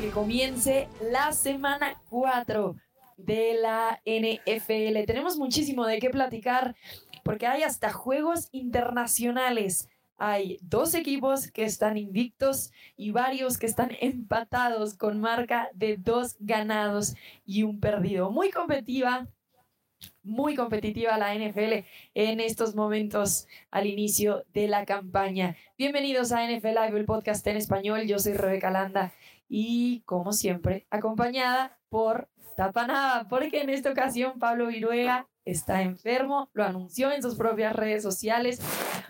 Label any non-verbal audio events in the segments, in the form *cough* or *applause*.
que comience la semana 4 de la NFL. Tenemos muchísimo de qué platicar porque hay hasta juegos internacionales. Hay dos equipos que están invictos y varios que están empatados con marca de dos ganados y un perdido. Muy competitiva, muy competitiva la NFL en estos momentos al inicio de la campaña. Bienvenidos a NFL Live, el podcast en español. Yo soy Rebeca Landa y, como siempre, acompañada por Tapanada, porque en esta ocasión Pablo Viruega está enfermo, lo anunció en sus propias redes sociales,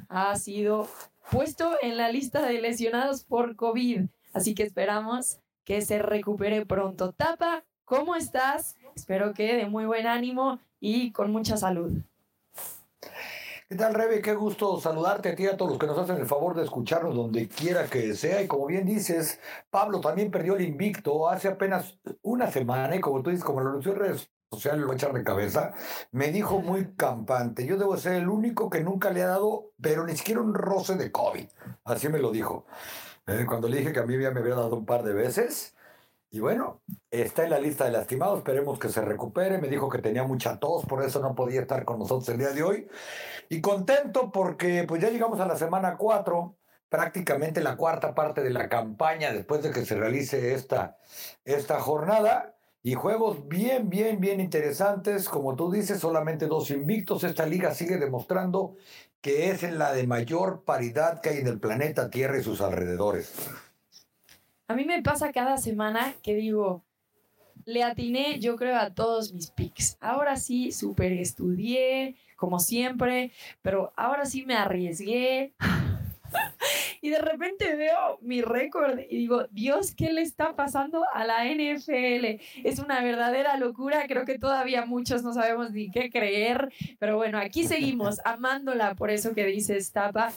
ha sido puesto en la lista de lesionados por COVID, así que esperamos que se recupere pronto. Tapa, ¿cómo estás? Espero que de muy buen ánimo y con mucha salud. ¿Qué tal, Rebe? Qué gusto saludarte a ti a todos los que nos hacen el favor de escucharnos donde quiera que sea. Y como bien dices, Pablo también perdió el invicto hace apenas una semana y como tú dices, como lo anunció en redes sociales, lo echar de cabeza, me dijo muy campante, yo debo ser el único que nunca le ha dado, pero ni siquiera un roce de COVID. Así me lo dijo. Eh, cuando le dije que a mí ya me había dado un par de veces, y bueno, está en la lista de lastimados, esperemos que se recupere. Me dijo que tenía mucha tos, por eso no podía estar con nosotros el día de hoy. Y contento porque pues ya llegamos a la semana 4, prácticamente la cuarta parte de la campaña después de que se realice esta, esta jornada. Y juegos bien, bien, bien interesantes. Como tú dices, solamente dos invictos. Esta liga sigue demostrando que es en la de mayor paridad que hay en el planeta Tierra y sus alrededores. A mí me pasa cada semana que digo, le atiné yo creo a todos mis picks. Ahora sí, súper estudié, como siempre, pero ahora sí me arriesgué. *laughs* y de repente veo mi récord y digo, Dios, ¿qué le está pasando a la NFL? Es una verdadera locura, creo que todavía muchos no sabemos ni qué creer, pero bueno, aquí seguimos *laughs* amándola por eso que dice Tapa.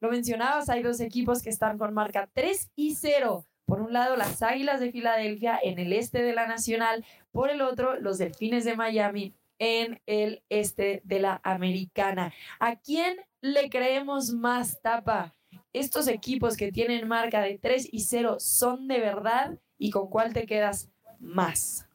Lo mencionabas, hay dos equipos que están con marca 3 y 0 por un lado, las Águilas de Filadelfia en el este de la Nacional, por el otro, los Delfines de Miami en el este de la Americana. ¿A quién le creemos más tapa? ¿Estos equipos que tienen marca de 3 y 0 son de verdad? ¿Y con cuál te quedas más?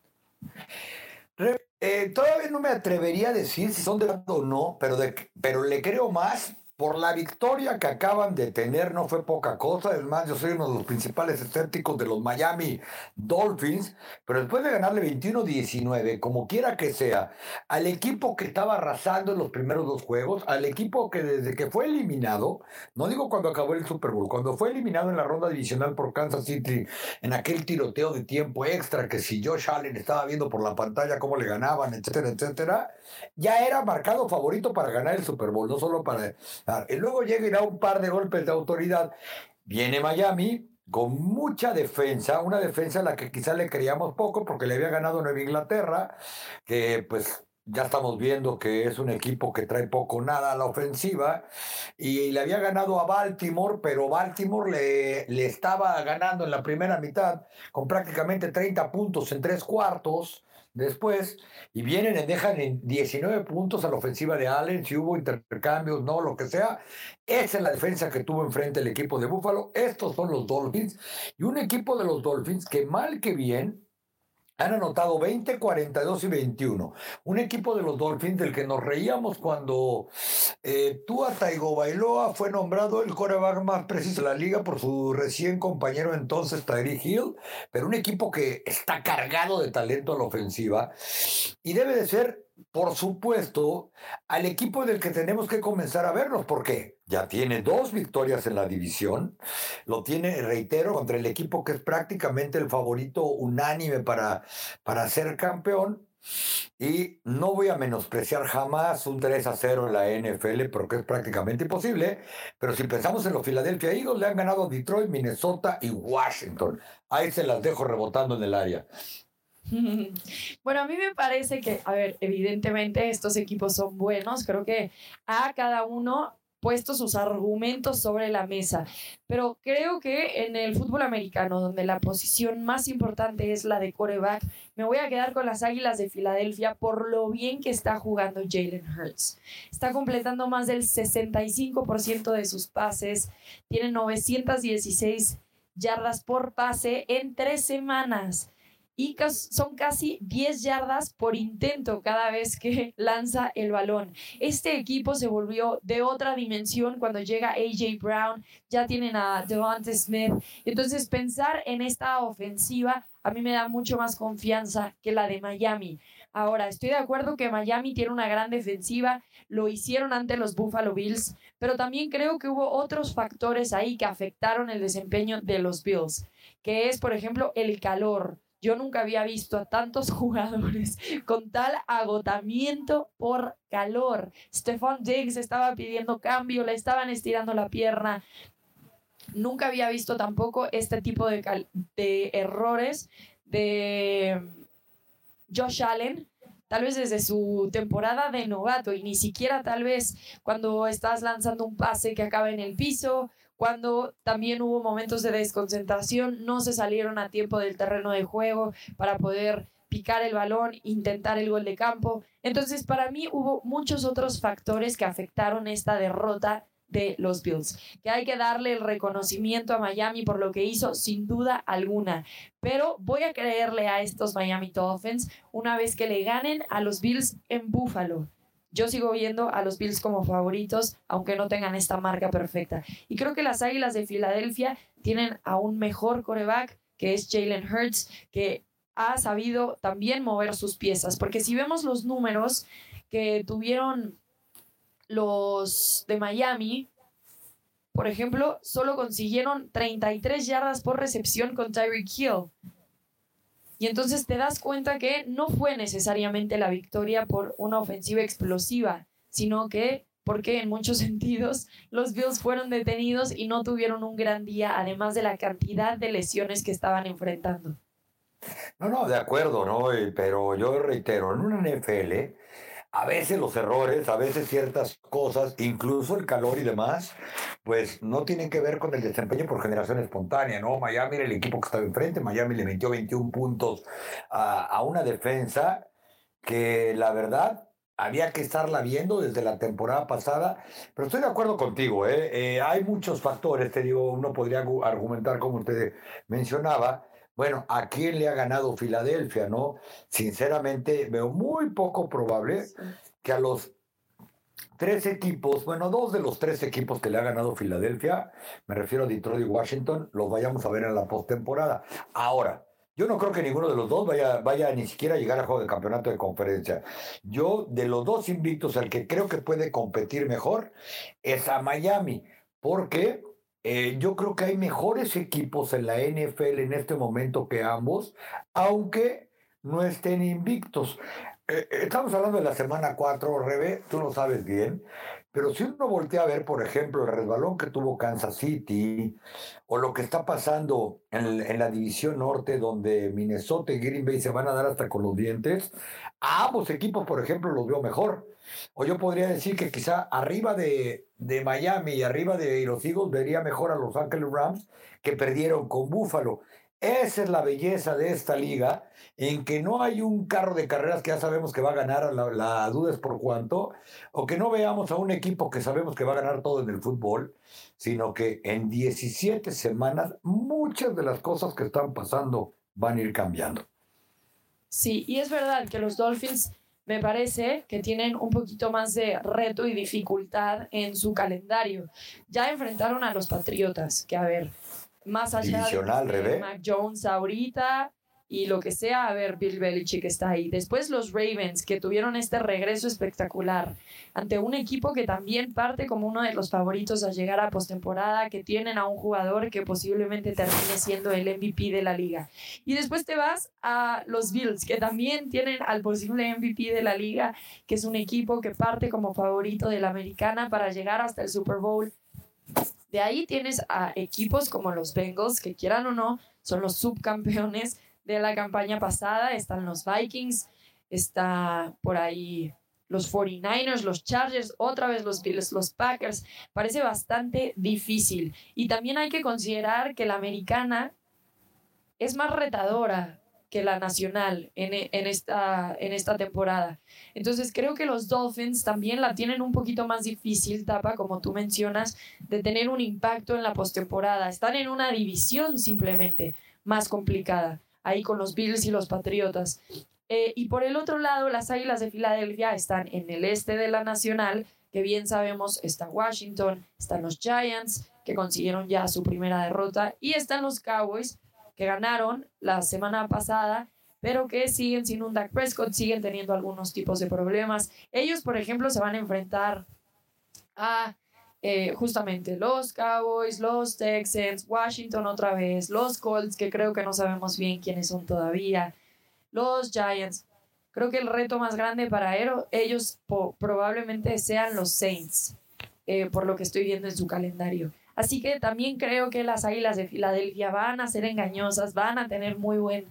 Eh, todavía no me atrevería a decir si son de verdad o no, pero, pero le creo más por la victoria que acaban de tener no fue poca cosa. Es más, yo soy uno de los principales escépticos de los Miami Dolphins, pero después de ganarle 21-19, como quiera que sea, al equipo que estaba arrasando en los primeros dos juegos, al equipo que desde que fue eliminado, no digo cuando acabó el Super Bowl, cuando fue eliminado en la ronda divisional por Kansas City, en aquel tiroteo de tiempo extra, que si Josh Allen estaba viendo por la pantalla cómo le ganaban, etcétera, etcétera, ya era marcado favorito para ganar el Super Bowl, no solo para y luego llega y da un par de golpes de autoridad. Viene Miami con mucha defensa, una defensa a la que quizá le creíamos poco porque le había ganado Nueva Inglaterra, que pues ya estamos viendo que es un equipo que trae poco nada a la ofensiva y le había ganado a Baltimore, pero Baltimore le, le estaba ganando en la primera mitad con prácticamente 30 puntos en tres cuartos después y vienen y dejan en 19 puntos a la ofensiva de Allen, si hubo intercambios, no, lo que sea. Esa es la defensa que tuvo enfrente el equipo de Buffalo. Estos son los Dolphins y un equipo de los Dolphins que mal que bien han anotado 20, 42 y 21. Un equipo de los Dolphins del que nos reíamos cuando eh, Tua Tagovailoa fue nombrado el coreback más preciso de la liga por su recién compañero entonces Tyree Hill, pero un equipo que está cargado de talento a la ofensiva y debe de ser por supuesto, al equipo del que tenemos que comenzar a vernos, porque ya tiene dos victorias en la división, lo tiene, reitero, contra el equipo que es prácticamente el favorito unánime para, para ser campeón. Y no voy a menospreciar jamás un 3 a 0 en la NFL, porque es prácticamente imposible. Pero si pensamos en los Philadelphia Eagles, le han ganado Detroit, Minnesota y Washington. Ahí se las dejo rebotando en el área. *laughs* Bueno, a mí me parece que, a ver, evidentemente estos equipos son buenos, creo que a cada uno puesto sus argumentos sobre la mesa, pero creo que en el fútbol americano, donde la posición más importante es la de coreback, me voy a quedar con las Águilas de Filadelfia por lo bien que está jugando Jalen Hurts. Está completando más del 65% de sus pases, tiene 916 yardas por pase en tres semanas y son casi 10 yardas por intento cada vez que *laughs* lanza el balón. Este equipo se volvió de otra dimensión cuando llega AJ Brown, ya tienen a Devonta Smith. Entonces pensar en esta ofensiva a mí me da mucho más confianza que la de Miami. Ahora, estoy de acuerdo que Miami tiene una gran defensiva, lo hicieron ante los Buffalo Bills, pero también creo que hubo otros factores ahí que afectaron el desempeño de los Bills, que es, por ejemplo, el calor. Yo nunca había visto a tantos *laughs* jugadores con tal agotamiento por calor. Stephon Diggs estaba pidiendo cambio, le estaban estirando la pierna. Nunca había visto tampoco este tipo de, de errores de Josh Allen, tal vez desde su temporada de novato y ni siquiera tal vez cuando estás lanzando un pase que acaba en el piso, cuando también hubo momentos de desconcentración, no se salieron a tiempo del terreno de juego para poder picar el balón, intentar el gol de campo. Entonces, para mí hubo muchos otros factores que afectaron esta derrota de los Bills. Que hay que darle el reconocimiento a Miami por lo que hizo, sin duda alguna. Pero voy a creerle a estos Miami Dolphins una vez que le ganen a los Bills en Buffalo. Yo sigo viendo a los Bills como favoritos, aunque no tengan esta marca perfecta. Y creo que las Águilas de Filadelfia tienen a un mejor coreback, que es Jalen Hurts, que ha sabido también mover sus piezas. Porque si vemos los números que tuvieron los de Miami, por ejemplo, solo consiguieron 33 yardas por recepción con Tyreek Hill. Y entonces te das cuenta que no fue necesariamente la victoria por una ofensiva explosiva, sino que porque en muchos *laughs* sentidos los Bills fueron detenidos y no tuvieron un gran día, además de la cantidad de lesiones que estaban enfrentando. No, no, de acuerdo, ¿no? Pero yo reitero, en una NFL a veces los errores, a veces ciertas cosas, incluso el calor y demás, pues no tienen que ver con el desempeño por generación espontánea, ¿no? Miami era el equipo que estaba enfrente, Miami le metió 21 puntos a, una defensa que la verdad había que estarla viendo desde la temporada pasada, pero estoy de acuerdo contigo, ¿eh? Eh, hay muchos factores, te digo, uno podría argumentar como usted mencionaba, bueno, ¿a quién le ha ganado Filadelfia, no? Sinceramente, veo muy poco probable que a los tres equipos, bueno, dos de los tres equipos que le ha ganado Filadelfia, me refiero a Detroit y Washington, los vayamos a ver en la postemporada. Ahora, yo no creo que ninguno de los dos vaya, vaya ni siquiera a llegar a juego de campeonato de conferencia. Yo, de los dos invictos, el que creo que puede competir mejor es a Miami, porque eh, yo creo que hay mejores equipos en la NFL en este momento que ambos, aunque no estén invictos. Eh, eh, estamos hablando de la semana 4, Rebe, tú lo sabes bien, pero si uno voltea a ver, por ejemplo, el resbalón que tuvo Kansas City o lo que está pasando en, en la división norte, donde Minnesota y Green Bay se van a dar hasta con los dientes, a ambos equipos, por ejemplo, los veo mejor. O yo podría decir que quizá arriba de, de Miami y arriba de los Eagles vería mejor a Los Angeles Rams que perdieron con Buffalo. Esa es la belleza de esta liga, en que no hay un carro de carreras que ya sabemos que va a ganar, la, la, duda es por cuánto, o que no veamos a un equipo que sabemos que va a ganar todo en el fútbol, sino que en 17 semanas muchas de las cosas que están pasando van a ir cambiando. Sí, y es verdad que los Dolphins me parece que tienen un poquito más de reto y dificultad en su calendario. Ya enfrentaron a los Patriotas, que a ver, más allá de Mac Jones ahorita, y lo que sea, a ver, Bill Belichick está ahí. Después los Ravens, que tuvieron este regreso espectacular ante un equipo que también parte como uno de los favoritos a llegar a postemporada, que tienen a un jugador que posiblemente termine siendo el MVP de la liga. Y después te vas a los Bills, que también tienen al posible MVP de la liga, que es un equipo que parte como favorito de la americana para llegar hasta el Super Bowl. De ahí tienes a equipos como los Bengals, que quieran o no, son los subcampeones de la campaña pasada. Están los Vikings, está por ahí los 49ers, los Chargers, otra vez los Bills, los Packers. Parece bastante difícil. Y también hay que considerar que la americana es más retadora que la nacional en, en, esta, en esta temporada. Entonces creo que los Dolphins también la tienen un poquito más difícil, Tapa, como tú mencionas, de tener un impacto en la postemporada. Están en una división simplemente más complicada, ahí con los Bills y los Patriotas. Eh, y por el otro lado, las Águilas de Filadelfia están en el este de la nacional, que bien sabemos está Washington, están los Giants, que consiguieron ya su primera derrota, y están los Cowboys, que ganaron la semana pasada, pero que siguen sin un Dak Prescott, siguen teniendo algunos tipos de problemas. Ellos, por ejemplo, se van a enfrentar a eh, justamente los Cowboys, los Texans, Washington otra vez, los Colts, que creo que no sabemos bien quiénes son todavía, los Giants. Creo que el reto más grande para ellos probablemente sean los Saints, eh, por lo que estoy viendo en su calendario. Así que también creo que las Águilas de Filadelfia van a ser engañosas, van a tener muy buen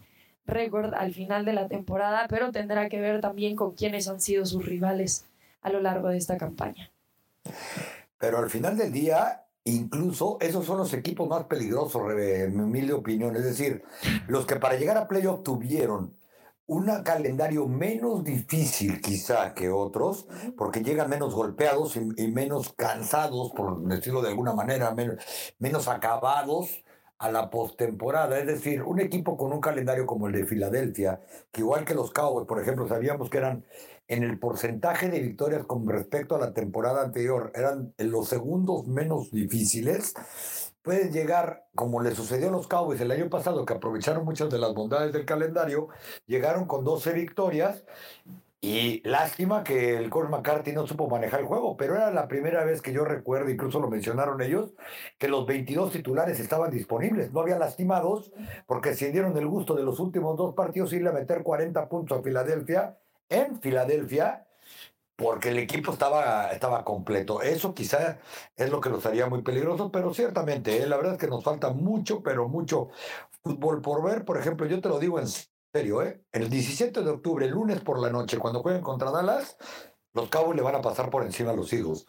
récord al final de la temporada, pero tendrá que ver también con quiénes han sido sus rivales a lo largo de esta campaña. Pero al final del día, incluso esos son los equipos más peligrosos, en mi humilde opinión. Es decir, los que para llegar a playoff tuvieron un calendario menos difícil quizá que otros, porque llegan menos golpeados y, menos cansados, por decirlo de alguna manera, menos, menos acabados a la postemporada. Es decir, un equipo con un calendario como el de Filadelfia, que igual que los Cowboys, por ejemplo, sabíamos que eran en el porcentaje de victorias con respecto a la temporada anterior, eran los segundos menos difíciles pueden llegar, como le sucedió a los Cowboys el año pasado, que aprovecharon muchas de las bondades del calendario, llegaron con 12 victorias y lástima que el Coach McCarthy no supo manejar el juego, pero era la primera vez que yo recuerdo, incluso lo mencionaron ellos, que los 22 titulares estaban disponibles, no había lastimados, porque se dieron el gusto de los últimos dos partidos irle a meter 40 puntos a Filadelfia, en Filadelfia, porque el equipo estaba, estaba completo. Eso quizá es lo que los haría muy peligrosos, pero ciertamente, ¿eh? la verdad es que nos falta mucho, pero mucho fútbol por ver. Por ejemplo, yo te lo digo en serio, ¿eh? el 17 de octubre, el lunes por la noche, cuando jueguen contra Dallas, los Cowboys le van a pasar por encima a los Eagles.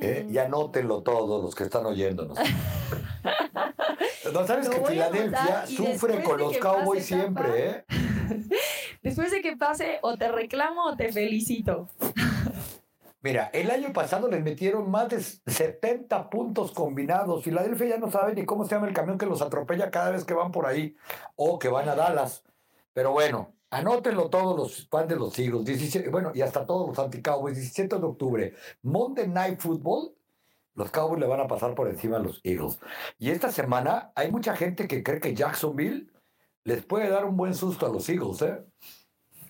¿Eh? Y anótenlo todos los que están oyéndonos. *laughs* no sabes que Filadelfia sufre con los Cowboys siempre, ¿eh? *laughs* Después de que pase, o te reclamo o te felicito. Mira, el año pasado les metieron más de 70 puntos combinados. Filadelfia ya no sabe ni cómo se llama el camión que los atropella cada vez que van por ahí o que van a Dallas. Pero bueno, anótenlo todos los fans de los Eagles. 17, bueno, y hasta todos los anti-Cowboys. 17 de octubre, Monday Night Football. Los Cowboys le van a pasar por encima a los Eagles. Y esta semana hay mucha gente que cree que Jacksonville les puede dar un buen susto a los Eagles, ¿eh?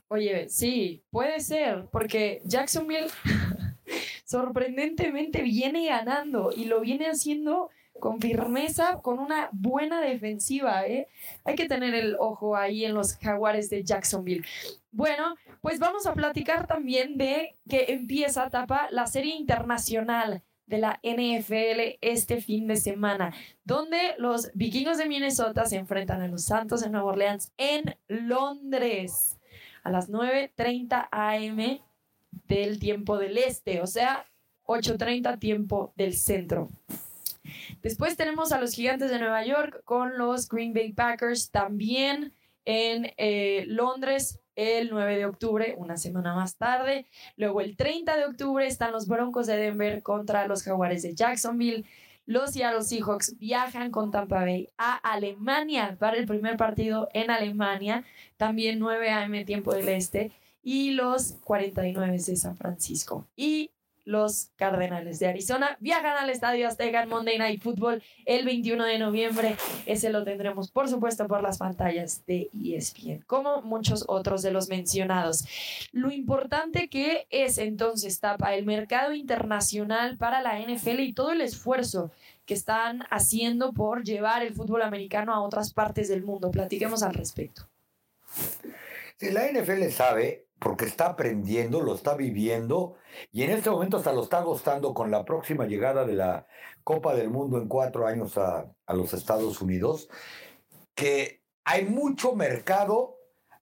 Oye, sí, puede ser, porque Jacksonville *laughs* sorprendentemente viene ganando y lo viene haciendo con firmeza, con una buena defensiva, ¿eh? Hay que tener el ojo ahí en los jaguares de Jacksonville. Bueno, pues vamos a platicar también de que empieza tapa la serie internacional de la NFL este fin de semana, donde los vikingos de Minnesota se enfrentan a los Santos de Nueva Orleans en Londres a las 9.30 am del tiempo del este, o sea, 8.30 tiempo del centro. Después tenemos a los Gigantes de Nueva York con los Green Bay Packers también en eh, Londres el 9 de octubre, una semana más tarde. Luego el 30 de octubre están los Broncos de Denver contra los Jaguares de Jacksonville. Los Seattle Seahawks viajan con Tampa Bay a Alemania para el primer partido en Alemania, también 9 a.m. tiempo del este, y los 49 de San Francisco. Y los Cardenales de Arizona viajan al Estadio Azteca en Monday Night Football el 21 de noviembre. Ese lo tendremos, por supuesto, por las pantallas de ESPN, como muchos otros de los mencionados. Lo importante que es entonces, Tapa, el mercado internacional para la NFL y todo el esfuerzo que están haciendo por llevar el fútbol americano a otras partes del mundo. Platiquemos al respecto. La NFL sabe porque está aprendiendo, lo está viviendo y en este momento hasta lo está gustando con la próxima llegada de la Copa del Mundo en cuatro años a, a los Estados Unidos, que hay mucho mercado,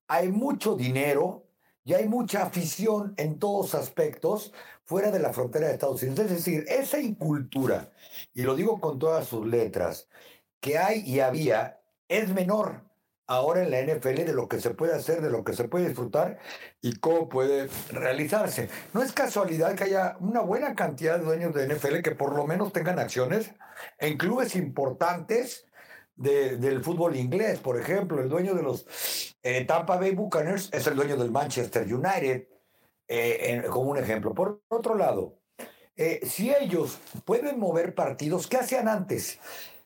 hay mucho dinero y hay mucha afición en todos aspectos fuera de la frontera de Estados Unidos. Es decir, esa incultura, y lo digo con todas sus letras, que hay y había, es menor ahora en la NFL de lo que se puede hacer, de lo que se puede disfrutar y cómo puede realizarse. No es casualidad que haya una buena cantidad de dueños de NFL que por lo menos tengan acciones en clubes importantes del fútbol inglés. Por ejemplo, el dueño de los eh, Tampa Bay Buccaneers es el dueño del Manchester United, eh, como un ejemplo. Por otro lado, eh, si ellos pueden mover partidos, ¿qué hacían antes?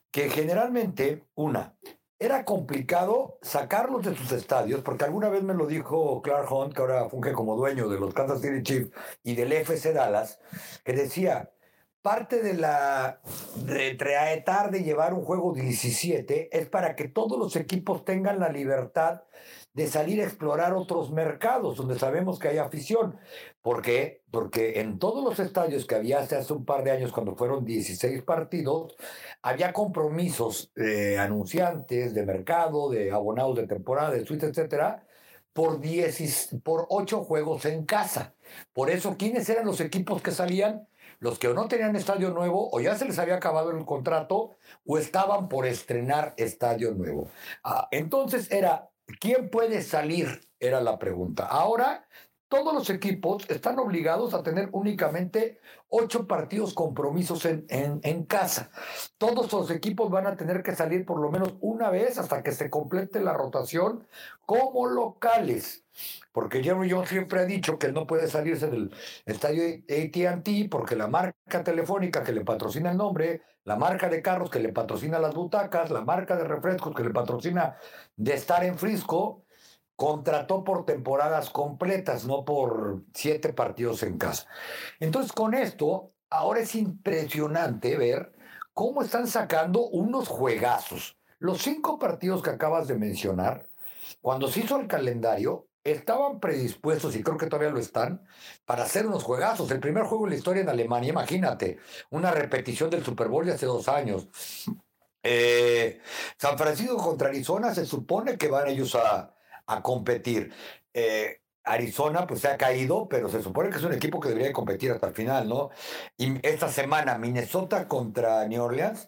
Que generalmente, una, era complicado sacarlos de sus estadios, porque alguna vez me lo dijo Clark Hunt, que ahora funge como dueño de los Kansas City Chiefs y del FC Dallas, que decía, parte de la de de llevar un juego 17 es para que todos los equipos tengan la libertad de salir a explorar otros mercados donde sabemos que hay afición. ¿Por qué? Porque en todos los estadios que había hace, un par de años, cuando fueron 16 partidos, había compromisos de anunciantes, de mercado, de abonados de temporada, de suite, etcétera, por, 10, por 8 juegos en casa. Por eso, ¿quiénes eran los equipos que salían? Los que no tenían estadio nuevo, o ya se les había acabado el contrato, o estaban por estrenar estadio nuevo. Ah, entonces era ¿Quién puede salir? Era la pregunta. Ahora, todos los equipos están obligados a tener únicamente ocho partidos compromisos en, en, casa. Todos los equipos van a tener que salir por lo menos una vez hasta que se complete la rotación como locales. Porque Jerry Jones siempre ha dicho que él no puede salirse del estadio ATT porque la marca telefónica que le patrocina el nombre, la marca de carros que le patrocina las butacas, la marca de refrescos que le patrocina de estar en Frisco, contrató por temporadas completas, no por siete partidos en casa. Entonces, con esto, ahora es impresionante ver cómo están sacando unos juegazos. Los cinco partidos que acabas de mencionar, cuando se hizo el calendario, estaban predispuestos, y creo que todavía lo están, para hacer unos juegazos. El primer juego en la historia en Alemania, imagínate, una repetición del Super Bowl de hace dos años. Eh, San Francisco contra Arizona se supone que van ellos a, competir. Eh, Arizona pues se ha caído, pero se supone que es un equipo que debería competir hasta el final, ¿no? Y esta semana Minnesota contra New Orleans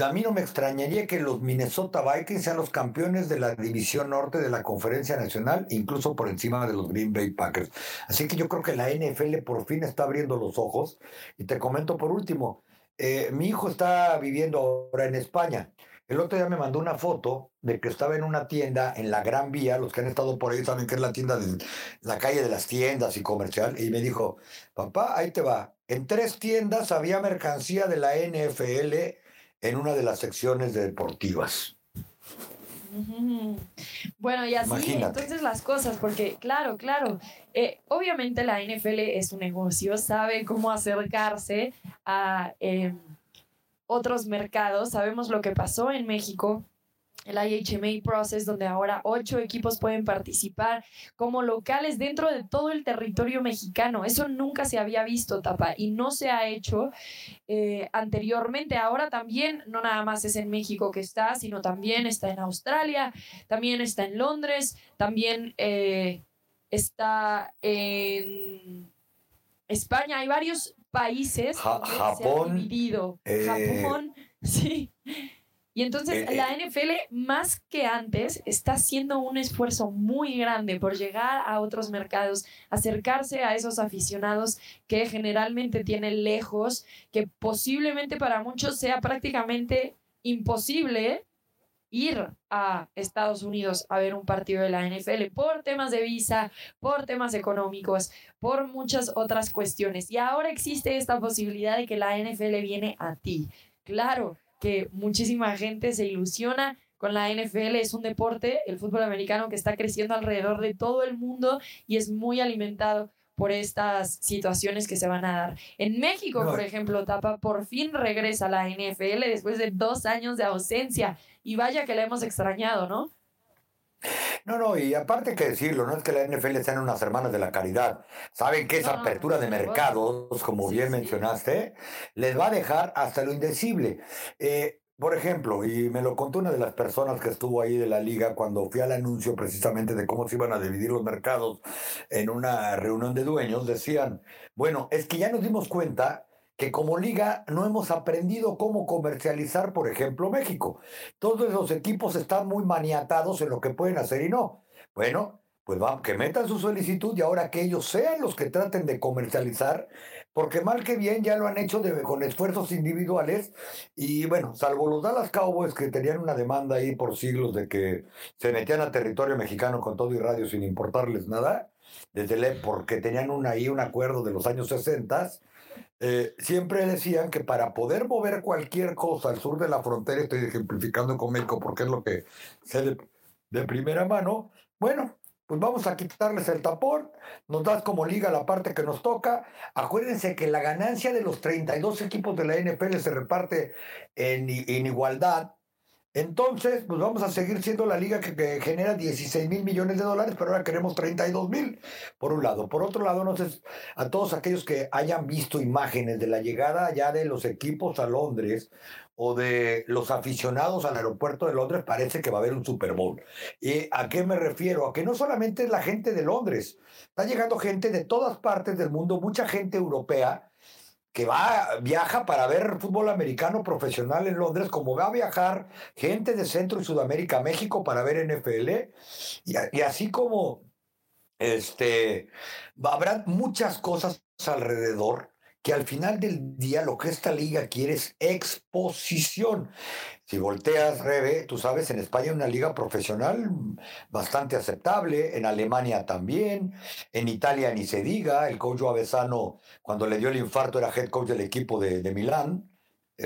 a mí no me extrañaría que los Minnesota Vikings sean los campeones de la división norte de la conferencia nacional, incluso por encima de los Green Bay Packers. Así que yo creo que la NFL por fin está abriendo los ojos. Y te comento por último, eh, mi hijo está viviendo ahora en España. El otro día me mandó una foto de que estaba en una tienda en la Gran Vía. Los que han estado por ahí saben que es la tienda de la calle de las tiendas y comercial. Y me dijo, papá, ahí te va. En tres tiendas había mercancía de la NFL en una de las secciones deportivas. Bueno, y así entonces las cosas, porque claro, claro, eh, obviamente la NFL es un negocio, sabe cómo acercarse a em, otros mercados, sabemos lo que pasó en México el IHMA Process, donde ahora ocho equipos pueden participar como locales dentro de todo el territorio mexicano. Eso nunca se había visto, Tapa, y no se ha hecho eh, anteriormente. Ahora también, no nada más es en México que está, sino también está en Australia, también está en Londres, también eh, está en España. Hay varios países Japón, dividido. Eh, Japón, *laughs* sí. Y entonces eh, la eh. NFL, más que antes, está haciendo un esfuerzo muy grande por llegar a otros mercados, acercarse a esos aficionados que generalmente tienen lejos, que posiblemente para muchos sea prácticamente imposible ir a Estados Unidos a ver un partido de la NFL por temas de visa, por temas económicos, por muchas otras cuestiones. Y ahora existe esta posibilidad de que la NFL viene a ti. Claro, que muchísima gente se ilusiona con la NFL. Es un deporte, el fútbol americano, que está creciendo alrededor de todo el mundo y es muy alimentado por estas situaciones que se van a dar. En México, por ejemplo, Tapa por fin regresa a la NFL después de dos años de ausencia y vaya que la hemos extrañado, ¿no? No, no, y aparte que decirlo, no es que la NFL sean unas hermanas de la caridad. Saben que esa apertura de mercados, como bien mencionaste, les va a dejar hasta lo indecible. Eh, por ejemplo, y me lo contó una de las personas que estuvo ahí de la liga cuando fui al anuncio precisamente de cómo se iban a dividir los mercados en una reunión de dueños, decían, bueno, es que ya nos dimos cuenta que como liga no hemos aprendido cómo comercializar, por ejemplo, México. Todos los equipos están muy maniatados en lo que pueden hacer y no. Bueno, pues vamos, que metan su solicitud y ahora que ellos sean los que traten de comercializar, porque mal que bien ya lo han hecho con esfuerzos individuales y bueno, salvo los Dallas Cowboys que tenían una demanda ahí por siglos de que se metían a territorio mexicano con todo y radio sin importarles nada, desde le, porque tenían ahí un acuerdo de los años 60, eh, siempre decían que para poder mover cualquier cosa al sur de la frontera, estoy ejemplificando con México porque es lo que sé de primera mano, bueno, pues vamos a quitarles el tapón, nos das como liga la parte que nos toca. Acuérdense que la ganancia de los 32 equipos de la NFL se reparte en, en igualdad. Entonces, pues vamos a seguir siendo la liga que, genera 16 mil millones de dólares, pero ahora queremos 32 mil, por un lado. Por otro lado, no sé, a todos aquellos que hayan visto imágenes de la llegada ya de los equipos a Londres o de los aficionados al aeropuerto de Londres, parece que va a haber un Super Bowl. ¿Y a qué me refiero? A que no solamente es la gente de Londres, está llegando gente de todas partes del mundo, mucha gente europea que va, viaja para ver fútbol americano profesional en Londres, como va a viajar gente de Centro y Sudamérica México para ver NFL, y, y así como este, habrá muchas cosas alrededor que al final del día lo que esta liga quiere es exposición. Si volteas, Rebe, tú sabes, en España una liga profesional bastante aceptable, en Alemania también, en Italia ni se diga, el coach Avesano, cuando le dio el infarto, era head coach del equipo de, de Milán,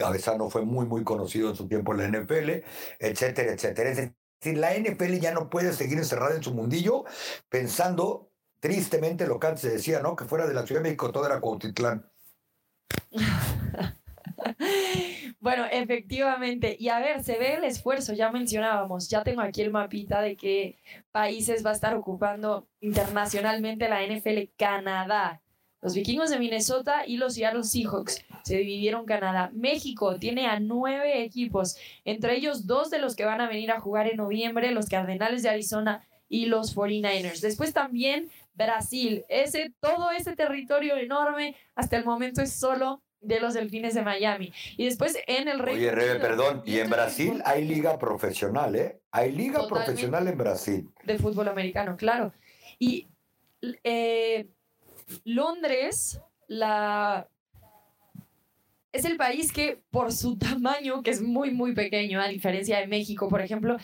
Avesano fue muy, muy conocido en su tiempo en la NFL, etcétera, etcétera. Es decir, la NFL ya no puede seguir encerrada en su mundillo pensando tristemente lo que antes se decía, ¿no? Que fuera de la Ciudad de México todo era Cuautitlán. *laughs* bueno, efectivamente. Y a ver, se ve el esfuerzo, ya mencionábamos, ya tengo aquí el mapita de qué países va a estar ocupando internacionalmente la NFL. Canadá, los vikingos de Minnesota y los Seattle Seahawks se dividieron Canadá. México tiene a nueve equipos, entre ellos dos de los que van a venir a jugar en noviembre, los Cardenales de Arizona y los 49ers. Después también Brasil. Ese, todo ese territorio enorme hasta el momento es solo de los delfines de Miami. Y después en el Reino Oye, Rebe, perdón, y en Brasil hay liga profesional, ¿eh? Hay liga profesional en Brasil. De fútbol americano, claro. Y eh, Londres, la... Es el país que por su tamaño, que es muy, muy pequeño, a diferencia de México, por ejemplo,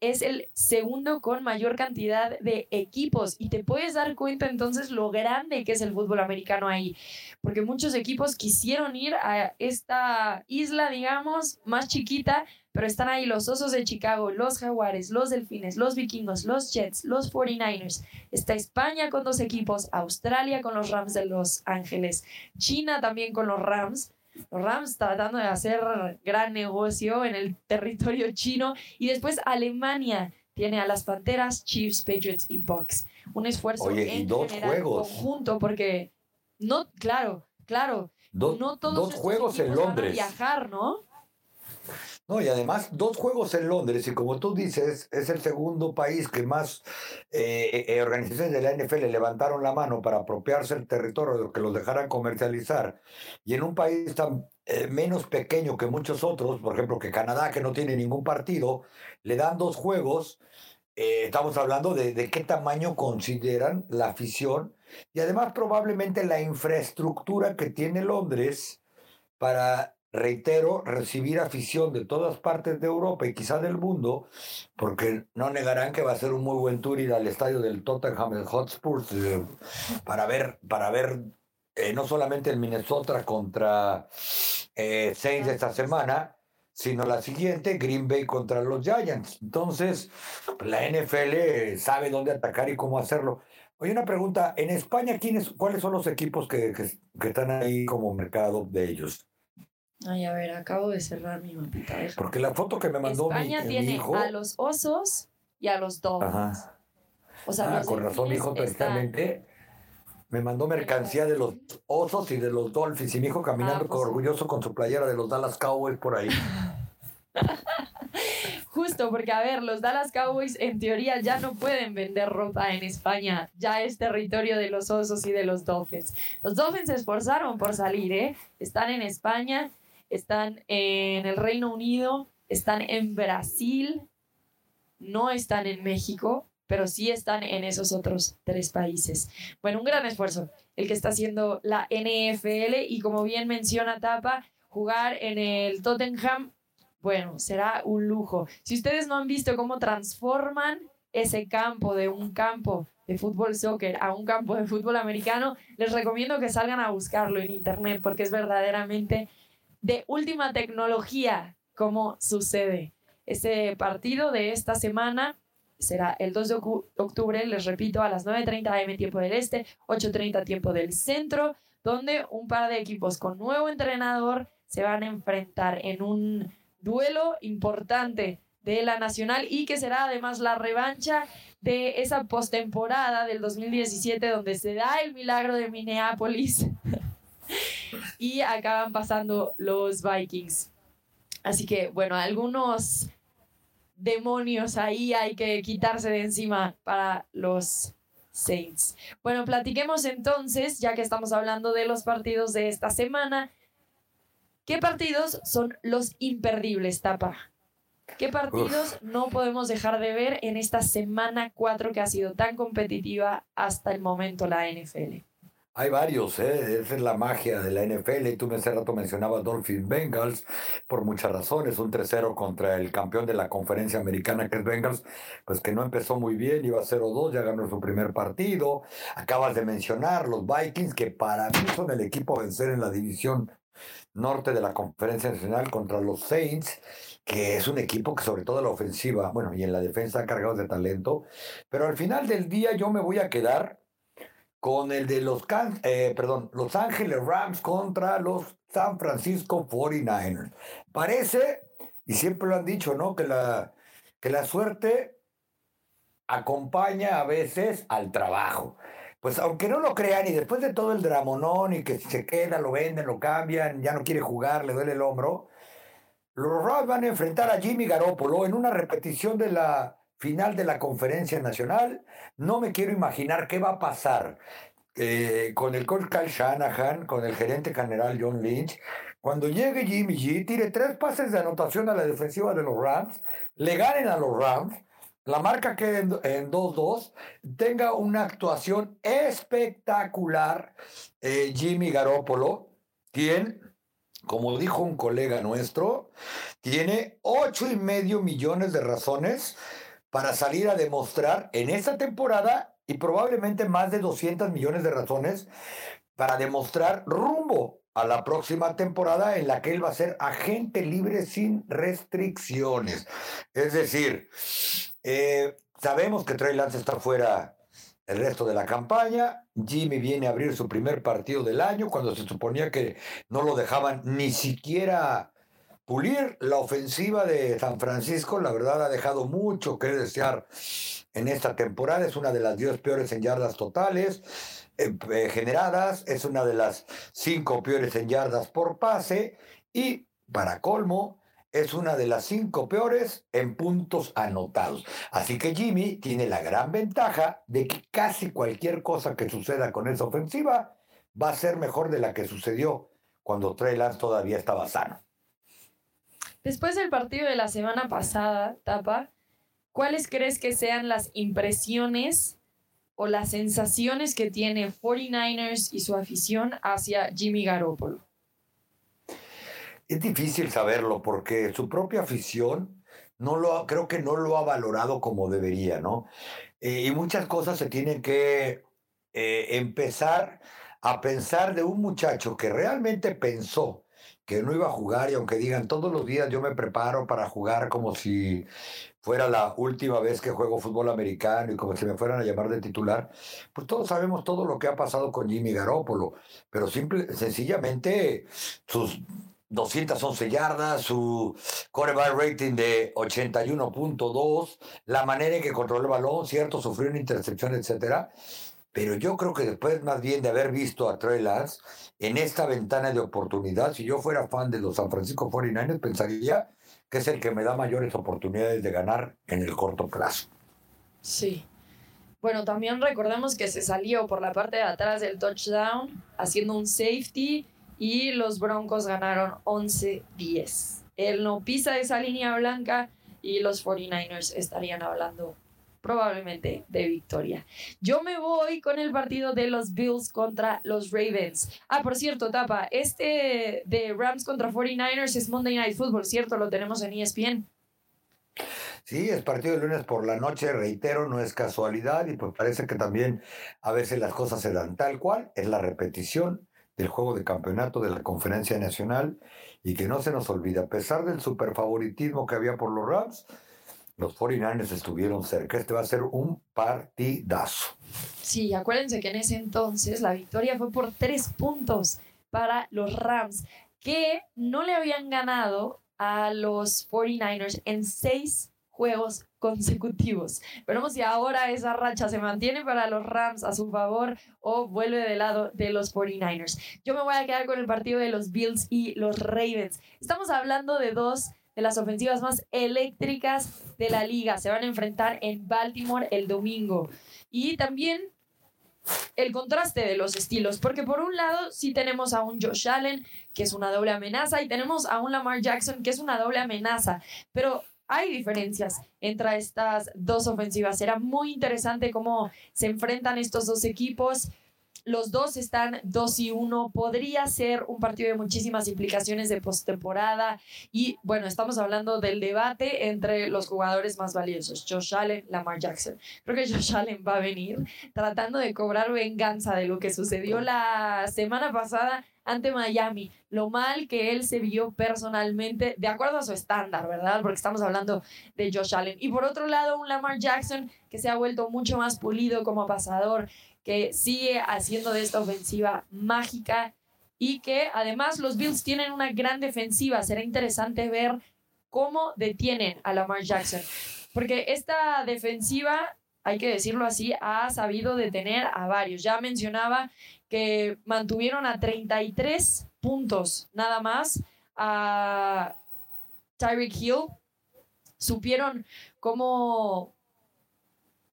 es el segundo con mayor cantidad de equipos. Y te puedes dar cuenta entonces lo grande que es el fútbol americano ahí, porque muchos equipos quisieron ir a esta isla, digamos, más chiquita, pero están ahí los Osos de Chicago, los Jaguares, los Delfines, los Vikingos, los Jets, los 49ers. Está España con dos equipos, Australia con los Rams de Los Ángeles, China también con los Rams los Rams tratando de hacer gran negocio en el territorio chino. Y después Alemania tiene a las Panteras, Chiefs, Patriots y Bucks. Un esfuerzo en dos juegos. conjunto porque no, claro, claro. no todos dos juegos en Londres. viajar, ¿no? No, y además dos juegos en Londres, y como tú dices, es el segundo país que más eh, eh, organizaciones de la NFL levantaron la mano para apropiarse el territorio, que los dejaran comercializar. Y en un país tan eh, menos pequeño que muchos otros, por ejemplo, que Canadá, que no tiene ningún partido, le dan dos juegos. estamos hablando de, de qué tamaño consideran la afición y además probablemente la infraestructura que tiene Londres para reitero, recibir afición de todas partes de Europa y quizá del mundo, porque no negarán que va a ser un muy buen tour ir al estadio del Tottenham Hotspur eh, para ver, para ver eh, no solamente el Minnesota contra eh, Saints esta semana, sino la siguiente, Green Bay contra los Giants. Entonces, la NFL sabe dónde atacar y cómo hacerlo. Oye, una pregunta, en España, ¿quiénes, ¿cuáles son los equipos que, que están ahí como mercado de ellos? Ay, a ver, acabo de cerrar mi mapita. Porque la foto que me mandó España tiene a los osos y a los dolphins. Ajá. O sea, ah, con razón, mi hijo precisamente me mandó mercancía de los osos y de los dolphins. Y mi hijo caminando ah, pues orgulloso con su playera de los Dallas Cowboys por ahí. Justo *laughs* justo, porque a ver, los Dallas Cowboys en teoría ya no pueden vender ropa en España, ya es territorio de los Osos y de los Dolphins. Los Dolphins se esforzaron por salir, ¿eh? Están en España, están en el Reino Unido, están en Brasil, no están en México, pero sí están en esos otros tres países. Bueno, un gran esfuerzo el que está haciendo la NFL y como bien menciona Tapa, jugar en el Tottenham, bueno, será un lujo. Si ustedes no han visto cómo transforman ese campo de un campo de fútbol soccer a un campo de fútbol americano, les recomiendo que salgan a buscarlo en internet porque es verdaderamente de última tecnología cómo sucede. Ese partido de esta semana será el 2 de octubre, les repito, a las 9.30 am tiempo del este, 8.30 tiempo del centro, donde un par de equipos con nuevo entrenador se van a enfrentar en un duelo importante de la Nacional y que será además la revancha de esa postemporada del 2017 donde se da el milagro de Minneapolis *laughs* y acaban pasando los Vikings. Así que bueno, algunos demonios ahí hay que quitarse de encima para los Saints. Bueno, platiquemos entonces, ya que estamos hablando de los partidos de esta semana. ¿Qué partidos son los imperdibles, Tapa? ¿Qué partidos no podemos dejar de ver en esta semana 4 que ha sido tan competitiva hasta el momento la NFL? Hay varios, ¿eh? esa es la magia de la NFL. Tú hace rato mencionabas Dolphins Bengals por muchas razones. Un 3-0 contra el campeón de la conferencia americana que es Bengals, pues que no empezó muy bien, iba 0-2, ya ganó su primer partido. Acabas de mencionar los Vikings, que para mí son el equipo a vencer en la división norte de la conferencia nacional contra los Saints que es un equipo que sobre todo en la ofensiva, bueno, y en la defensa cargados de talento, pero al final del día yo me voy a quedar con el de los, eh, perdón, Los Ángeles Rams contra los San Francisco 49ers. Parece, y siempre lo han dicho, ¿no? Que la, que la suerte acompaña a veces al trabajo. Pues aunque no lo crean, y después de todo el dramonón y que se queda, lo venden, lo cambian, ya no quiere jugar, le duele el hombro, los Rams van a enfrentar a Jimmy Garoppolo en una repetición de la final de la conferencia nacional. No me quiero imaginar qué va a pasar eh, con el coach Kyle Shanahan, con el gerente general John Lynch. Cuando llegue Jimmy G, tire tres pases de anotación a la defensiva de los Rams, le ganen a los Rams, la marca quede en 2-2, tenga una actuación espectacular eh, Jimmy Garoppolo, quien, como dijo un colega nuestro, tiene ocho y medio millones de razones para salir a demostrar en esta temporada y probablemente más de 200 millones de razones para demostrar rumbo a la próxima temporada en la que él va a ser agente libre sin restricciones. Es decir, eh, sabemos que Trey Lance está fuera el resto de la campaña. Jimmy viene a abrir su primer partido del año cuando se suponía que no lo dejaban ni siquiera pulir la ofensiva de San Francisco, la verdad ha dejado mucho que desear en esta temporada. Es una de las 10 peores en yardas totales eh, eh, generadas, es una de las 5 peores en yardas por pase y, para colmo, es una de las 5 peores en puntos anotados. Así que Jimmy tiene la gran ventaja de que casi cualquier cosa que suceda con esa ofensiva va a ser mejor de la que sucedió cuando Trey Lance todavía estaba sano. Después del partido de la semana pasada, Tapa, ¿cuáles crees que sean las impresiones o las sensaciones que tiene 49ers y su afición hacia Jimmy Garoppolo? Es difícil saberlo porque su propia afición no lo, creo que no lo ha valorado como debería, ¿no? Eh, y muchas cosas se tienen que eh, empezar a pensar de un muchacho que realmente pensó que no iba a jugar y aunque digan todos los días yo me preparo para jugar como si fuera la última vez que juego fútbol americano y como si me fueran a llamar de titular, pues todos sabemos todo lo que ha pasado con Jimmy Garoppolo, pero simple, sencillamente sus 211 yardas, su quarterback rating de 81.2, la manera en que controló el balón, cierto, sufrió una intercepción, etcétera pero yo creo que después más bien de haber visto a Trey Lance en esta ventana de oportunidad, si yo fuera fan de los San Francisco 49ers, pensaría que es el que me da mayores oportunidades de ganar en el corto plazo. Sí. Bueno, también recordemos que se salió por la parte de atrás del touchdown haciendo un safety y los Broncos ganaron 11-10. Él no pisa esa línea blanca y los 49ers estarían hablando probablemente de victoria. Yo me voy con el partido de los Bills contra los Ravens. Ah, por cierto, Tapa, este de Rams contra 49ers es Monday Night Football, ¿cierto? Lo tenemos en ESPN. Sí, es partido de lunes por la noche, reitero, no es casualidad y pues parece que también a veces las cosas se dan tal cual, es la repetición del juego de campeonato de la Conferencia Nacional y que no se nos olvide, a pesar del superfavoritismo que había por los Rams, los 49ers estuvieron cerca. Este va a ser un partidazo. Sí, acuérdense que en ese entonces la victoria fue por tres puntos para los Rams, que no le habían ganado a los 49ers en seis juegos consecutivos. Veremos si ahora esa racha se mantiene para los Rams a su favor o vuelve del lado de los 49ers. Yo me voy a quedar con el partido de los Bills y los Ravens. Estamos hablando de dos las ofensivas más eléctricas de la liga. Se van a enfrentar en Baltimore el domingo. Y también el contraste de los estilos, porque por un lado sí tenemos a un Josh Allen, que es una doble amenaza, y tenemos a un Lamar Jackson, que es una doble amenaza, pero hay diferencias entre estas dos ofensivas. Será muy interesante cómo se enfrentan estos dos equipos. Los dos están 2 y 1. Podría ser un partido de muchísimas implicaciones de postemporada. Y bueno, estamos hablando del debate entre los jugadores más valiosos, Josh Allen, Lamar Jackson. Creo que Josh Allen va a venir tratando de cobrar venganza de lo que sucedió la semana pasada ante Miami. Lo mal que él se vio personalmente, de acuerdo a su estándar, ¿verdad? Porque estamos hablando de Josh Allen. Y por otro lado, un Lamar Jackson que se ha vuelto mucho más pulido como pasador, que sigue haciendo de esta ofensiva mágica y que además los Bills tienen una gran defensiva. Será interesante ver cómo detienen a Lamar Jackson. Porque esta defensiva, hay que decirlo así, ha sabido detener a varios. Ya mencionaba que mantuvieron a 33 puntos nada más a Tyreek Hill. Supieron cómo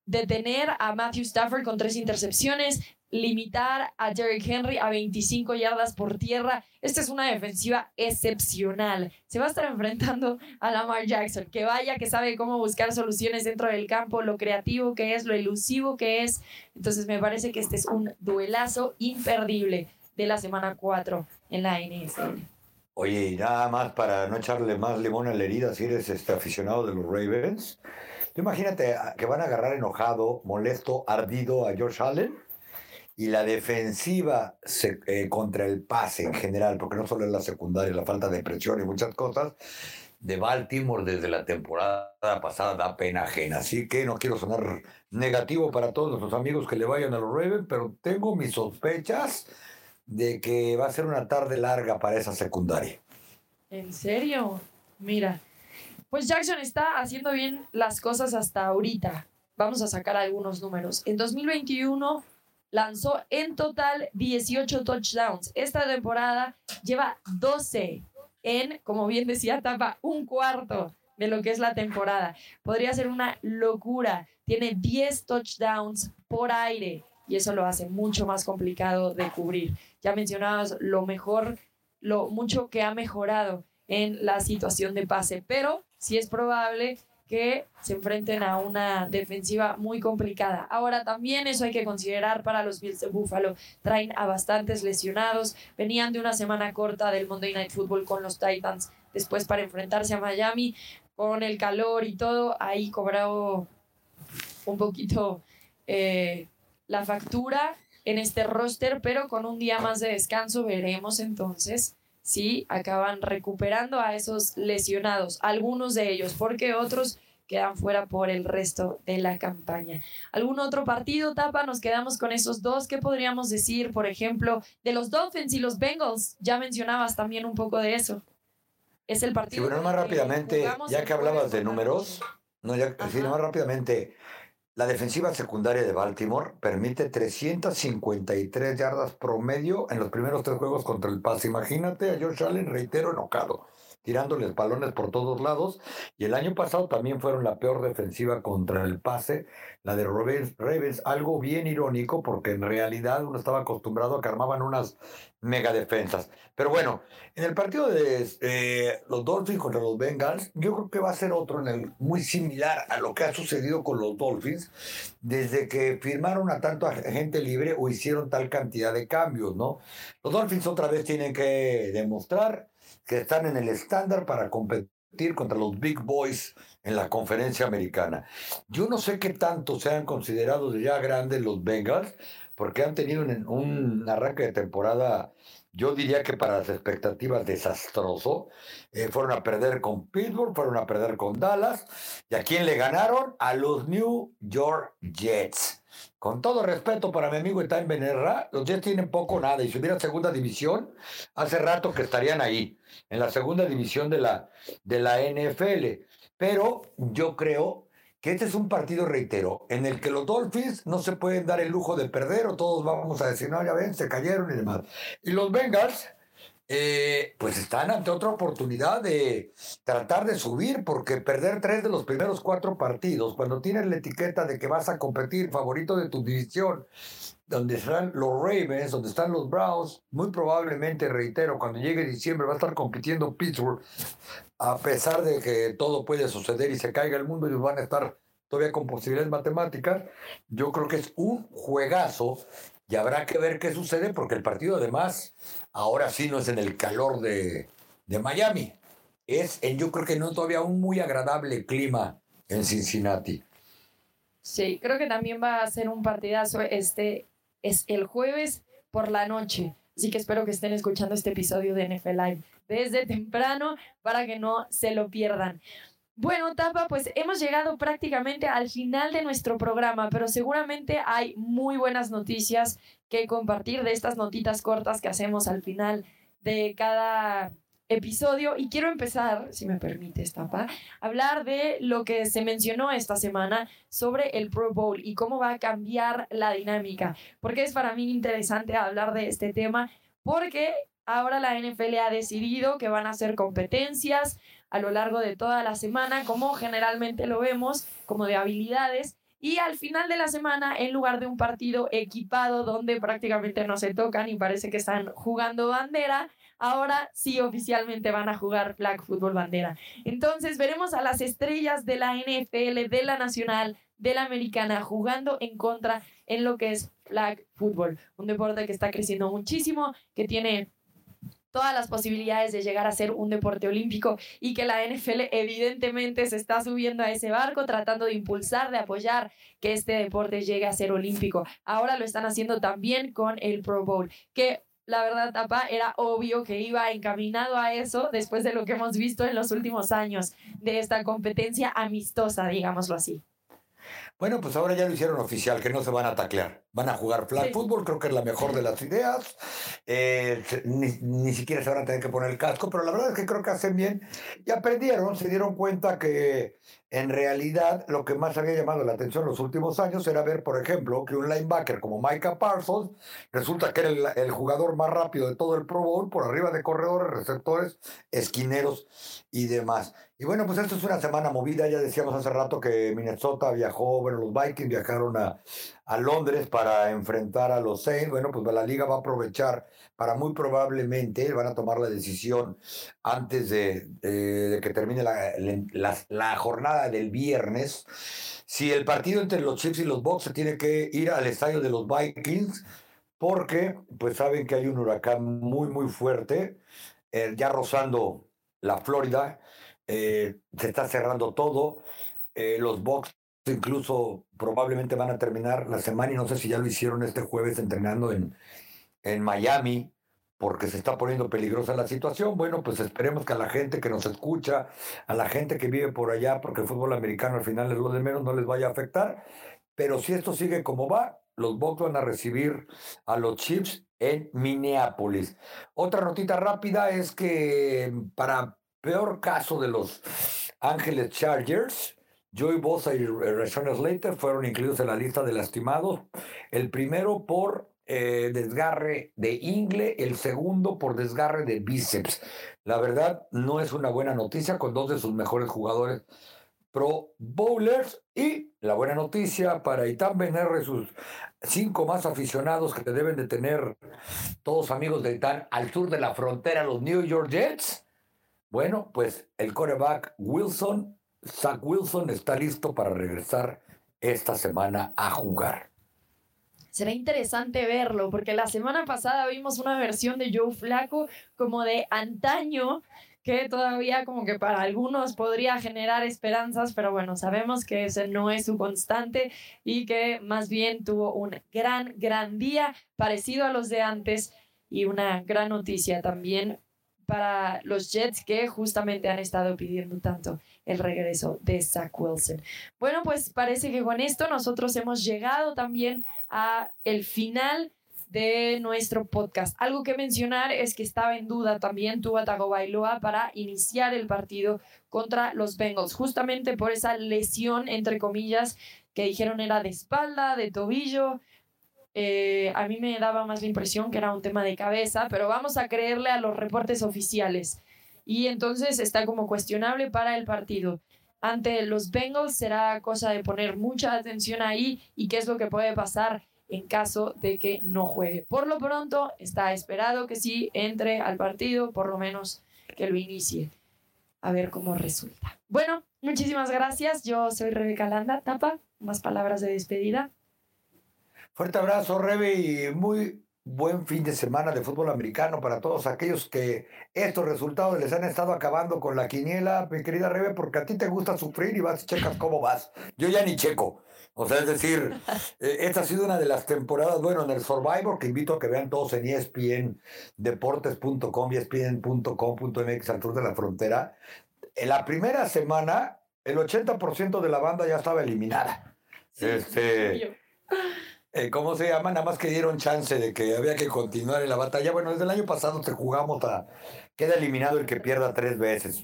detener a Matthew Stafford con tres intercepciones, limitar a Derrick Henry a 25 yardas por tierra. Esta es una defensiva excepcional. Se va a estar enfrentando a Lamar Jackson, que vaya, que sabe cómo buscar soluciones dentro del campo, lo creativo que es, lo elusivo que es. Entonces me parece que este es un duelazo imperdible de la semana 4 en la NFL. Oye, y nada más para no echarle más limón a la herida, si eres este aficionado de los Ravens, imagínate que van a agarrar enojado, molesto, ardido a George Allen y la defensiva eh, contra el pase en general, porque no solo es la secundaria, la falta de presión y muchas cosas, de Baltimore desde la temporada pasada da pena ajena. Así que no quiero sonar negativo para todos nuestros amigos que le vayan a los Ravens, pero tengo mis sospechas de que va a ser una tarde larga para esa secundaria. ¿En serio? Mira, pues Jackson está haciendo bien las cosas hasta ahorita. Vamos a sacar algunos números. En 2021 lanzó en total 18 touchdowns. Esta temporada lleva 12 en, como bien decía Tapa, un cuarto de lo que es la temporada. Podría ser una locura. Tiene 10 touchdowns por aire y eso lo hace mucho más complicado de cubrir. Ya mencionabas lo mejor, lo mucho que ha mejorado en la situación de pase, pero sí es probable que se enfrenten a una defensiva muy complicada. Ahora también eso hay que considerar para los Bills de Buffalo. Traen a bastantes lesionados, venían de una semana corta del Monday Night Football con los Titans, después para enfrentarse a Miami con el calor y todo, ahí cobró un poquito eh, la factura en este roster, pero con un día más de descanso veremos entonces si acaban recuperando a esos lesionados, algunos de ellos, porque otros quedan fuera por el resto de la campaña. ¿Algún otro partido, Tapa? Nos quedamos con esos dos. ¿Qué podríamos decir, por ejemplo, de los Dolphins y los Bengals? Ya mencionabas también un poco de eso. Es el partido. Sí, bueno, más rápidamente, ya que hablabas de números, no, ya, sí, más rápidamente, la defensiva secundaria de Baltimore permite 353 yardas promedio en los primeros tres juegos contra el pase. Imagínate a George Allen, reitero, enojado. Tirándoles balones por todos lados. Y el año pasado también fueron la peor defensiva contra el pase, la de Ravens, algo bien irónico porque en realidad uno estaba acostumbrado a que armaban unas mega defensas. Pero bueno, en el partido de eh, los Dolphins contra los Bengals, yo creo que va a ser otro muy similar a lo que ha sucedido con los Dolphins desde que firmaron a tanto gente libre o hicieron tal cantidad de cambios, ¿no? Los Dolphins otra vez tienen que demostrar que están en el estándar para competir contra los Big Boys en la conferencia americana. Yo no sé qué tanto se han considerado ya grandes los Bengals, porque han tenido un, arranque de temporada, yo diría que para las expectativas desastroso. Eh, fueron a perder con Pittsburgh, fueron a perder con Dallas. ¿Y a quién le ganaron? A los New York Jets. Con todo respeto para mi amigo Ethan Benerra, los Jets tienen poco nada. Y si hubiera segunda división, hace rato que estarían ahí, en la segunda división de la, de la NFL. Pero yo creo que este es un partido, reitero, en el que los Dolphins no se pueden dar el lujo de perder o todos vamos a decir, no, ya ven, se cayeron y demás. Y los Bengals eh, pues están ante otra oportunidad de tratar de subir, porque perder tres de los primeros cuatro partidos, cuando tienes la etiqueta de que vas a competir favorito de tu división, donde están los Ravens, donde están los Browns, muy probablemente, reitero, cuando llegue diciembre va a estar compitiendo Pittsburgh, a pesar de que todo puede suceder y se caiga el mundo y van a estar todavía con posibilidades matemáticas, yo creo que es un juegazo y habrá que ver qué sucede porque el partido además ahora sí no es en el calor de, de Miami. Es en yo creo que no todavía un muy agradable clima en Cincinnati. Sí, creo que también va a ser un partidazo. Este es el jueves por la noche. Así que espero que estén escuchando este episodio de NFL Live desde temprano para que no se lo pierdan. Bueno, Tapa, pues hemos llegado prácticamente al final de nuestro programa, pero seguramente hay muy buenas noticias que compartir de estas notitas cortas que hacemos al final de cada episodio. Y quiero empezar, si me permites, Tapa, hablar de lo que se mencionó esta semana sobre el Pro Bowl y cómo va a cambiar la dinámica. Porque es para mí interesante hablar de este tema, porque ahora la NFL ha decidido que van a hacer competencias a lo largo de toda la semana, como generalmente lo vemos, como de habilidades. Y al final de la semana, en lugar de un partido equipado donde prácticamente no se tocan y parece que están jugando bandera, ahora sí oficialmente van a jugar flag football bandera. Entonces veremos a las estrellas de la NFL, de la nacional, de la americana, jugando en contra en lo que es flag football, un deporte que está creciendo muchísimo, que tiene todas las posibilidades de llegar a ser un deporte olímpico y que la NFL evidentemente se está subiendo a ese barco tratando de impulsar, de apoyar que este deporte llegue a ser olímpico. Ahora lo están haciendo también con el Pro Bowl, que la verdad, Tapa, era obvio que iba encaminado a eso después de lo que hemos visto en los últimos años de esta competencia amistosa, digámoslo así. Bueno, pues ahora ya lo hicieron oficial, que no se van a taclear. Van a jugar flag football, creo que es la mejor de las ideas. Eh, ni, siquiera se van a tener que poner el casco, pero la verdad es que creo que hacen bien. Y aprendieron, se dieron cuenta que en realidad lo que más había llamado la atención en los últimos años era ver, por ejemplo, que un linebacker como Micah Parsons resulta que era el, el jugador más rápido de todo el Pro Bowl, por arriba de corredores, receptores, esquineros y demás. Y bueno, pues esto es una semana movida. Ya decíamos hace rato que Minnesota viajó, bueno, los Vikings viajaron a, a Londres para enfrentar a los Saints. Bueno, pues la liga va a aprovechar para muy probablemente, van a tomar la decisión antes de, que termine la, la, jornada del viernes. Si el partido entre los Chiefs y los Bucks se tiene que ir al estadio de los Vikings, porque pues saben que hay un huracán muy, muy fuerte, eh, ya rozando la Florida eh, se está cerrando todo. Eh, los box incluso probablemente van a terminar la semana y no sé si ya lo hicieron este jueves entrenando en, en Miami porque se está poniendo peligrosa la situación. Bueno, pues esperemos que a la gente que nos escucha, a la gente que vive por allá, porque el fútbol americano al final es lo de menos, no les vaya a afectar. Pero si esto sigue como va, los Bucks van a recibir a los Chiefs en Minneapolis. Otra notita rápida es que para peor caso de los Ángeles Chargers, Joey Bosa y Rashawn Slater fueron incluidos en la lista de lastimados. El primero por eh, desgarre de ingle, el segundo por desgarre de bíceps. La verdad, no es una buena noticia con dos de sus mejores jugadores pro bowlers. Y la buena noticia para Itán Benerre, sus cinco más aficionados que deben de tener todos amigos de Itán al sur de la frontera, los New York Jets. Bueno, pues el coreback Wilson, Zach Wilson, está listo para regresar esta semana a jugar. Será interesante verlo, porque la semana pasada vimos una versión de Joe Flaco como de antaño, que todavía como que para algunos podría generar esperanzas, pero bueno, sabemos que ese no es su constante y que más bien tuvo un gran, gran día parecido a los de antes y una gran noticia también para los Jets que justamente han estado pidiendo tanto el regreso de Zach Wilson. Bueno, pues parece que con esto nosotros hemos llegado también a el final de nuestro podcast. Algo que mencionar es que estaba en duda también Tua Tagovailoa para iniciar el partido contra los Bengals, justamente por esa lesión, entre comillas, que dijeron era de espalda, de tobillo, eh, a mí me daba más la impresión que era un tema de cabeza, pero vamos a creerle a los reportes oficiales. Y entonces está como cuestionable para el partido. Ante los Bengals será cosa de poner mucha atención ahí y qué es lo que puede pasar en caso de que no juegue. Por lo pronto está esperado que sí entre al partido, por lo menos que lo inicie. A ver cómo resulta. Bueno, muchísimas gracias. Yo soy Rebeca Landa. Tapa, más palabras de despedida. Fuerte abrazo, Rebe, y muy buen fin de semana de fútbol americano para todos aquellos que estos resultados les han estado acabando con la quiniela, mi querida Rebe, porque a ti te gusta sufrir y vas, checas cómo vas. Yo ya ni checo. O sea, es decir, *laughs* eh, esta ha sido una de las temporadas, bueno, en el Survivor, que invito a que vean todos en ESPN, deportes.com, espn.com.mx al sur de la frontera. En la primera semana, el 80% de la banda ya estaba eliminada. este, eh, ¿cómo se llama? Nada más que dieron chance de que había que continuar en la batalla. Bueno, desde el año pasado te jugamos a... Queda eliminado el que pierda tres veces.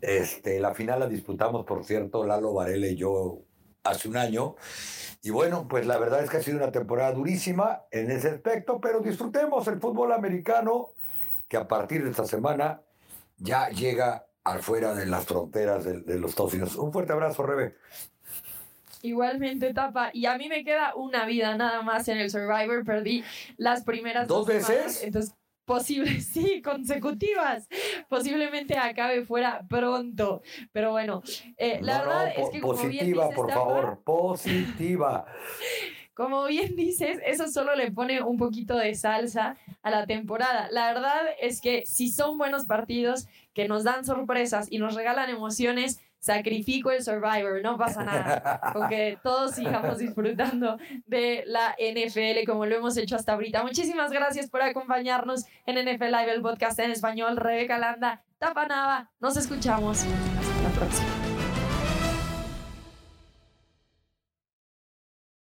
Este, la final la disputamos, por cierto, Lalo Varela y yo hace un año. Y bueno, pues la verdad es que ha sido una temporada durísima en ese aspecto, pero disfrutemos el fútbol americano que a partir de esta semana ya llega afuera de las fronteras de, de los Estados Unidos. Un fuerte abrazo, Rebe. Igualmente, Tapa. Y a mí me queda una vida nada más en el Survivor. Perdí las primeras dos, veces. entonces, posible, *laughs* sí, consecutivas. Posiblemente acabe fuera pronto. Pero bueno, eh, la verdad es que. Como positiva, bien por favor. Positiva. *laughs* Como bien dices, eso solo le pone un poquito de salsa a la temporada. La verdad es que si son buenos partidos que nos dan sorpresas y nos regalan emociones, sacrifico el Survivor, no pasa nada. Con que *laughs* todos sigamos disfrutando de la NFL como lo hemos hecho hasta ahorita. Muchísimas gracias por acompañarnos en NFL Live, el podcast en español. Rebeca Landa, Tapanaba. Nos escuchamos. Hasta la próxima.